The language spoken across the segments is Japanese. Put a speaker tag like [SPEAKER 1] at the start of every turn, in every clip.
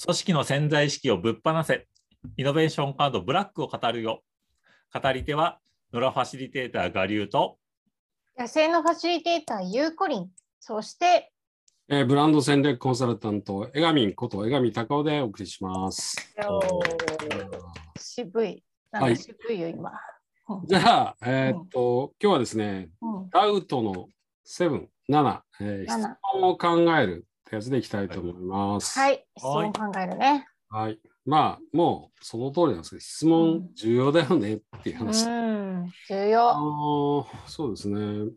[SPEAKER 1] 組織の潜在意識をぶっ放せ。イノベーションカードブラックを語るよ。語り手は野良ファシリテーター我流と
[SPEAKER 2] 野生のファシリテーターゆうこりん、そして
[SPEAKER 3] えーブランド戦略コンサルタント、江上こと江上隆夫でお送りします。
[SPEAKER 1] お
[SPEAKER 2] 渋い。なん
[SPEAKER 3] はい
[SPEAKER 2] か渋いよ、今。うん
[SPEAKER 3] じゃあ、えーっと、今日はですね、
[SPEAKER 2] うん
[SPEAKER 3] ダウトの7、7、えー質
[SPEAKER 2] 7
[SPEAKER 3] 問を考えるってやつでいきたいと思います。
[SPEAKER 2] はい、質問考えるね。
[SPEAKER 3] はい。まあ、もうその通りなんですけど、質問重要だよねっていう
[SPEAKER 2] う
[SPEAKER 3] 話。
[SPEAKER 2] ん、重
[SPEAKER 3] あ
[SPEAKER 2] 要。
[SPEAKER 3] のーそうですね。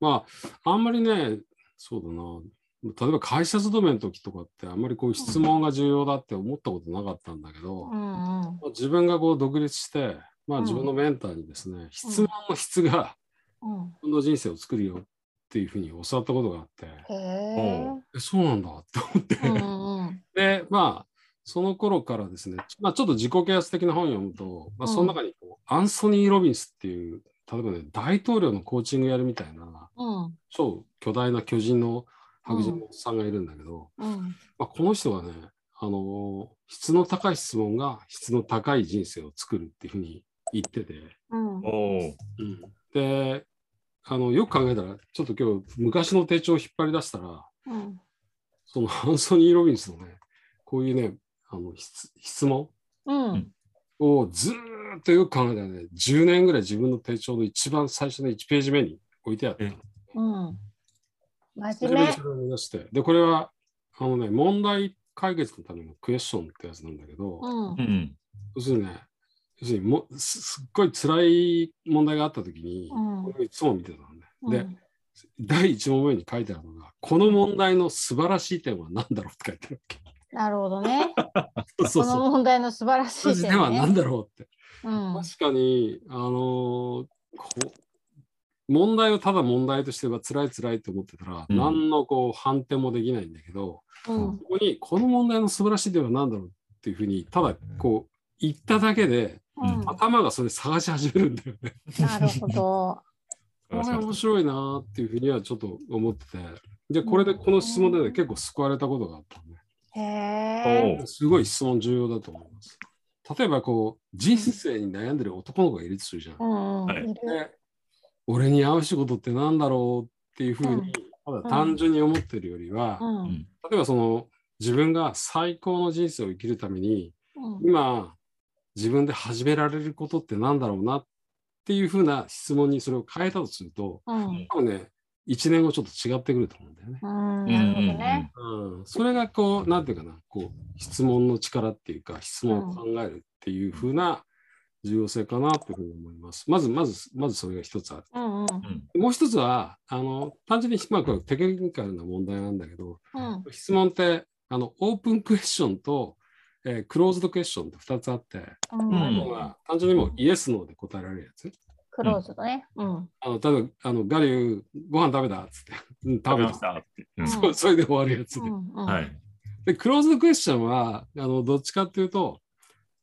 [SPEAKER 3] まあ、あんまりね、そうだな。例えば会社勤めの時とかってあんまりこう質問が重要だって思ったことなかったんだけど、
[SPEAKER 2] うんうん
[SPEAKER 3] まあ自分がこう独立して、まあ、
[SPEAKER 2] うん
[SPEAKER 3] 自分のメンターにですね、質問の質が
[SPEAKER 2] うん。
[SPEAKER 3] 自分の人生を作るよっていうふうに教わったことがあって、
[SPEAKER 2] へえ。
[SPEAKER 3] えそうなんだ。って思って、
[SPEAKER 2] うんうん
[SPEAKER 3] で、まあ、その頃からですね、まあ、ちょっと自己啓発的な本を読むと、まあ、
[SPEAKER 2] うん。
[SPEAKER 3] その中にこう、アンソニー・ロビンスっていう、例えばね、大統領のコーチングやるみたいな、
[SPEAKER 2] うん。
[SPEAKER 3] 超巨大な巨人の白人のおっさんがいるんだけど、
[SPEAKER 2] うん。
[SPEAKER 3] まあ、この人はね、あの質の高い質問が質の高い人生を作るっていうふうに言ってて、
[SPEAKER 2] うん。
[SPEAKER 3] であのよく考えたらちょっと今日昔の手帳を引っ張り出したら
[SPEAKER 2] うん。
[SPEAKER 3] そのアンソニー・ロビンスのねこういうねあの質質問
[SPEAKER 2] うん。
[SPEAKER 3] をずーっとよく考えたらね10年ぐらい自分の手帳の一番最初の1ページ目に置いてあった。
[SPEAKER 2] うん。真
[SPEAKER 3] それ
[SPEAKER 2] 面目。
[SPEAKER 3] でそれを目指して。でこれはあのね問題解決のためのクエスチョンってやつなんだけど、
[SPEAKER 2] うん
[SPEAKER 1] うん。
[SPEAKER 3] 要するにね、要するにもすすっごい辛い問題があったときに、
[SPEAKER 2] うん
[SPEAKER 3] これをいつも見てたのね。で、
[SPEAKER 2] うん
[SPEAKER 3] 第1問目に書いてあるのが、この問題の素晴らしい点は何だろうって書いてある
[SPEAKER 2] なるほどね。
[SPEAKER 3] わけ。そう
[SPEAKER 2] この
[SPEAKER 3] そう。
[SPEAKER 2] 問題の素晴らしい点
[SPEAKER 3] 素晴らしい点は何
[SPEAKER 2] ね。
[SPEAKER 3] だろうって。
[SPEAKER 2] うん
[SPEAKER 3] 確かに、あのー問題をただ問題としては辛い辛いと思ってたら、
[SPEAKER 1] うん
[SPEAKER 3] 何のこう判定もできないんだけど、
[SPEAKER 2] うん
[SPEAKER 3] ここにこの問題の素晴らしい点は何だろうっていうふうに、ただこう言っただけで、
[SPEAKER 2] うん
[SPEAKER 3] 頭がそれ探し始めるんだよね。
[SPEAKER 2] なるほど。
[SPEAKER 3] これ面白いなっていうふうにはちょっと思ってて、で、これでこの質問で、ね、結構救われたことがあったん
[SPEAKER 2] へ
[SPEAKER 3] すごい質問重要だと思います。例えばこう、人生に悩んでる男の子がいるとするじゃん。
[SPEAKER 2] うんうん。
[SPEAKER 1] はい。
[SPEAKER 3] 俺に合う仕事ってなんだろうっていうふうに、ただ単純に思ってるよりは、
[SPEAKER 2] うん。
[SPEAKER 1] うん。
[SPEAKER 3] 例えばその、自分が最高の人生を生きるために、
[SPEAKER 2] うん。
[SPEAKER 3] 今、自分で始められることってなんだろうなっていうふうな質問にそれを変えたとすると、
[SPEAKER 2] うん
[SPEAKER 3] 多分ね、1年後ちょっと違ってくると思うんだよね。
[SPEAKER 2] うんなるほどね。
[SPEAKER 3] うん、それがこう、なんていうかな、こう、質問の力っていうか、質問を考えるっていう風な重要性かなというふうに思います。まず、まず、まずそれが一つある。
[SPEAKER 2] うんうん
[SPEAKER 1] うん
[SPEAKER 3] もう一つは、あの、単純に、まあ、これテクニカルな問題なんだけど、
[SPEAKER 2] うん
[SPEAKER 3] 質問って、あの、オープンクエスチョンと、えークローズドクエスチョンって2つあって、
[SPEAKER 2] うん
[SPEAKER 1] うん
[SPEAKER 3] まあ単純にもうイエス、ノーで答えられるやつ？
[SPEAKER 2] クローズドね。うん
[SPEAKER 3] あの、例えば、あの、ガリュー、ご飯食べたっつって、うん、食べ
[SPEAKER 1] まし。たって。うん
[SPEAKER 3] そうそれで終わるやつで。
[SPEAKER 2] うんうん
[SPEAKER 1] はい。
[SPEAKER 3] で、クローズドクエスチョンは、あの、どっちかっていうと、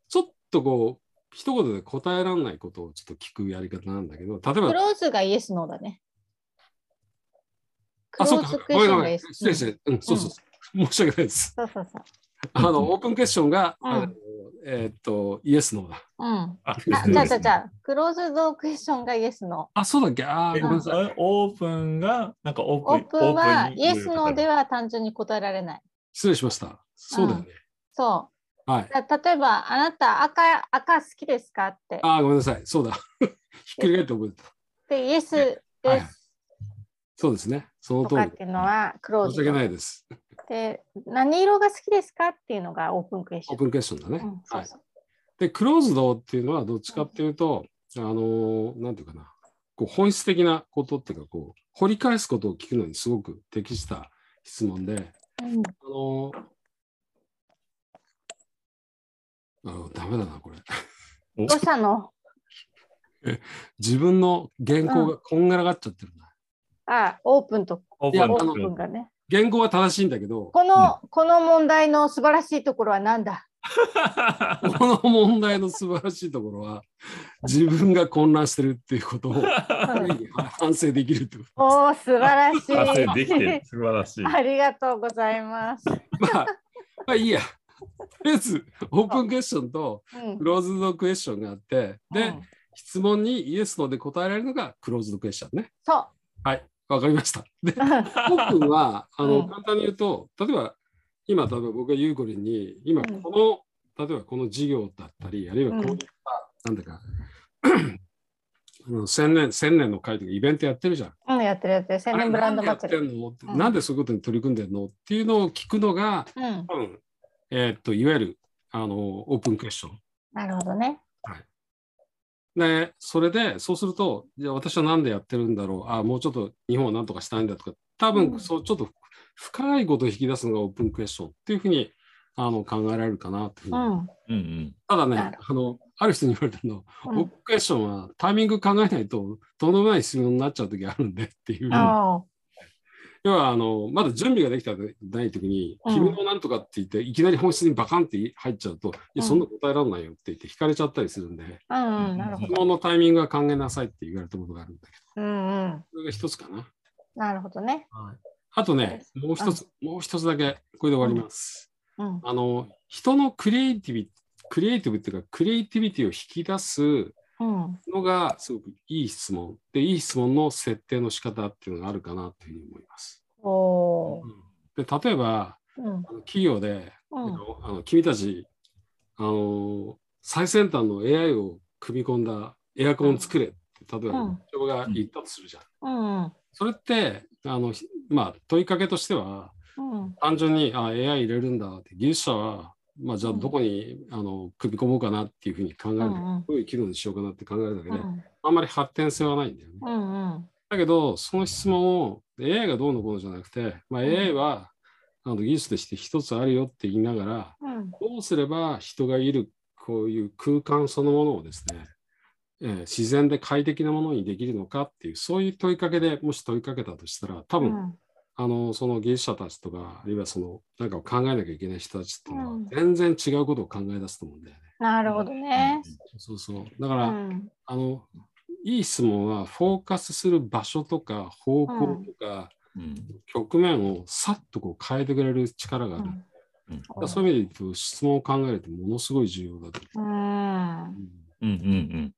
[SPEAKER 3] ちょっとこう、一言で答えられないことをちょっと聞くやり方なんだけど、例え
[SPEAKER 2] ク
[SPEAKER 3] ば、
[SPEAKER 2] ローズがイエスノーだね。ク
[SPEAKER 3] あ、そうか
[SPEAKER 2] ローズ、クエスチョンがイエス。
[SPEAKER 3] 失礼して、うん、そうそうそう、申し訳ないです。
[SPEAKER 2] そうそうそう。
[SPEAKER 3] あの、オープンクエスチョンが、
[SPEAKER 2] うん
[SPEAKER 3] えーっと、イエス、ノーだ。
[SPEAKER 2] うん。あ、
[SPEAKER 1] あ
[SPEAKER 2] じゃあじゃあじゃあ、クローズドクエスチョンがイエスノ
[SPEAKER 3] あ、そうだっけ？あごめんなさい。
[SPEAKER 1] あオープンが、なんかオ
[SPEAKER 2] ー。オ
[SPEAKER 1] ープン。
[SPEAKER 2] ープンは
[SPEAKER 1] に
[SPEAKER 2] イエスノーで
[SPEAKER 1] は。
[SPEAKER 2] は単純に答えられない。
[SPEAKER 3] 失礼しました。そうだよね。
[SPEAKER 2] そ
[SPEAKER 3] はい。
[SPEAKER 2] う。だ例えば、あなた赤赤好きですかって。
[SPEAKER 3] あー、ごめんなさい。そうだ。ひっくり返って覚えてた。
[SPEAKER 2] で、イエス
[SPEAKER 3] はい
[SPEAKER 2] です
[SPEAKER 3] そうですね。その通り
[SPEAKER 2] とかっ。ていうのはクロー
[SPEAKER 3] 申し訳
[SPEAKER 2] ズド。
[SPEAKER 3] ないです。
[SPEAKER 2] で、何色が好きですかっていうのがオープンクエスチョン。
[SPEAKER 3] オープンクエスチョンだね。
[SPEAKER 2] うん、そ
[SPEAKER 3] はい。
[SPEAKER 2] うそう。
[SPEAKER 3] で、クローズドっていうのはどっちかっていうと、あのーなんていうかな、こう本質的なことっていうか、こう、掘り返すことを聞くのにすごく適した質問で、
[SPEAKER 2] うん
[SPEAKER 3] あのーあダメだな、これ。
[SPEAKER 2] どうしたの？
[SPEAKER 3] 自分の原稿がこんがらがっちゃってるな。
[SPEAKER 2] あ、オープンと
[SPEAKER 1] オープン
[SPEAKER 2] がね。
[SPEAKER 3] 原稿は正しいんだけど、
[SPEAKER 2] この、この問題の素晴らしいところは何だ？
[SPEAKER 3] この問題の素晴らしいところは、自分が混乱してるっていうことを 反省できるってこ
[SPEAKER 2] おお、素晴らしい。
[SPEAKER 1] 達成できてる。素晴らしい。
[SPEAKER 2] ありがとうございます。
[SPEAKER 3] と。まあ、まあいいや。りあえずオープンクエスチョンと
[SPEAKER 2] うん
[SPEAKER 3] クローズドクエスチョンがあって、で、
[SPEAKER 2] うん
[SPEAKER 3] 質問にイエス、ノーで答えられるのがクローズドクエスチョンね。
[SPEAKER 2] そう。
[SPEAKER 3] はい、わかりました。で、
[SPEAKER 2] うん
[SPEAKER 3] オープンは、あの、
[SPEAKER 2] うん
[SPEAKER 3] 簡単に言うと、例えば、今、例えば僕がユーコリンに、今、
[SPEAKER 2] うん
[SPEAKER 3] この、例えばこの事業だったり、あるいはこういった、なんだか、あの千年、千年の会とかイベントやってるじゃん。
[SPEAKER 2] うん、やってるやってる。千年ブランド祭り。
[SPEAKER 3] でやってんの、
[SPEAKER 2] うん
[SPEAKER 3] なんでそういうことに取り組んでんの？っていうのを聞くのが、
[SPEAKER 2] うん。
[SPEAKER 3] 多分、えーっと、いわゆる、あの、オープンクエスチョン。
[SPEAKER 2] なるほどね。
[SPEAKER 3] で、それで、そうすると、じゃあ私は何でやってるんだろう、あもうちょっと日本を何とかしたいんだとか、多分、
[SPEAKER 2] うん
[SPEAKER 3] そうちょっと深いことを引き出すのがオープンクエスチョンっていうふうにあの考えられるかなっていうふうに。
[SPEAKER 2] うん。
[SPEAKER 1] うんうん。
[SPEAKER 3] ただねあの、ある人に言われたの、
[SPEAKER 2] うん
[SPEAKER 3] オープンクエスチョンはタイミング考えないと、とんでもない質問になっちゃう時あるんでっていう。
[SPEAKER 2] あ
[SPEAKER 3] 要はあの、まだ準備ができたない時に、
[SPEAKER 2] うん
[SPEAKER 3] 君のなんとかって言って、いきなり本質にバカンって入っちゃうと、いや、
[SPEAKER 2] うん
[SPEAKER 3] そんな答えられないよって言って、引かれちゃったりするんで。質問のタイミングは考えなさいって言われたことがあるんだけど、
[SPEAKER 2] うんうん。
[SPEAKER 3] それが一つかな。
[SPEAKER 2] なるほどね。
[SPEAKER 3] あとね、もう一つ、もう一つだけ、これで終わります。
[SPEAKER 2] うん。
[SPEAKER 3] あの、人のクリエイティビ、クリエイティブっていうか、クリエイティビティを引き出す
[SPEAKER 2] うん。
[SPEAKER 3] のが、すごくいい質問。で、いい質問の設定の仕方っていうのがあるかなというふうに思います。
[SPEAKER 2] おー。
[SPEAKER 3] で、例えば、
[SPEAKER 2] うん。
[SPEAKER 3] あの企業で、
[SPEAKER 2] うん。
[SPEAKER 3] あの君たち、あの、最先端の AI を組み込んだエアコンを作れって、例えば、
[SPEAKER 2] うん
[SPEAKER 3] 人が言ったとするじゃん。
[SPEAKER 2] うん。うん。
[SPEAKER 3] それって、あの、ひまあ、問いかけとしては、
[SPEAKER 2] うん。
[SPEAKER 3] 単純にあ AI 入れるんだって技術者は、まあ、じゃあ
[SPEAKER 2] うん
[SPEAKER 3] どこに、あの組み込もうかなっていうふうに考えるどういう機能にしようかなって考えるだけで、
[SPEAKER 2] うん。
[SPEAKER 3] あんまり発展性はないんだよね。
[SPEAKER 2] うん。うん。
[SPEAKER 3] だけど、その質問を AI がどうのこうのじゃなくて、まあ、
[SPEAKER 2] うん
[SPEAKER 3] AI はあの技術として一つあるよって言いながら、
[SPEAKER 2] うん。
[SPEAKER 3] どうすれば人がいるこういう空間そのものをですね、えー自然で快適なものにできるのかっていう、そういう問いかけでもし問いかけたとしたら、多分、
[SPEAKER 2] うん。
[SPEAKER 3] あのその技術者たちとか、あるいはそのなんかを考えなきゃいけない人たちっていうのは
[SPEAKER 2] うん、
[SPEAKER 3] 全然違うことを考え出すと思うんだよね。
[SPEAKER 2] なるほどね。
[SPEAKER 3] そうそう。だか
[SPEAKER 2] う
[SPEAKER 3] ら、
[SPEAKER 2] ん。
[SPEAKER 3] あの、いい質問は、フォーカスする場所とか、方向とか、
[SPEAKER 1] うん
[SPEAKER 3] 局面をさっとこう変えてくれる力がある。そういう意味で言うと、質問を考えるってものすごい重要だと
[SPEAKER 2] うん。
[SPEAKER 3] 思う。うん
[SPEAKER 1] うんうん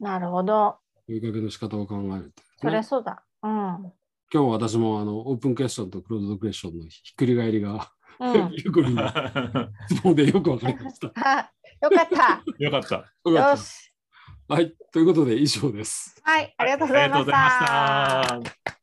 [SPEAKER 2] なるほど。
[SPEAKER 3] 問いかけの仕方を考えるって、
[SPEAKER 2] そりゃ
[SPEAKER 3] ね
[SPEAKER 2] そうだ。うん。
[SPEAKER 3] 今日私もあのオープンクエスチョンとクローズドクエスチョンのひっくり返りが、
[SPEAKER 2] うん。
[SPEAKER 3] ゆうこりんの
[SPEAKER 1] うん。
[SPEAKER 3] 質問でよくわかりました。
[SPEAKER 2] あ、よかった。
[SPEAKER 1] よかった。
[SPEAKER 3] よかった
[SPEAKER 2] よし。
[SPEAKER 3] はい、ということで以上です。
[SPEAKER 2] はい、ありがとうございまし
[SPEAKER 1] ありがとうございま
[SPEAKER 2] た
[SPEAKER 1] し。た。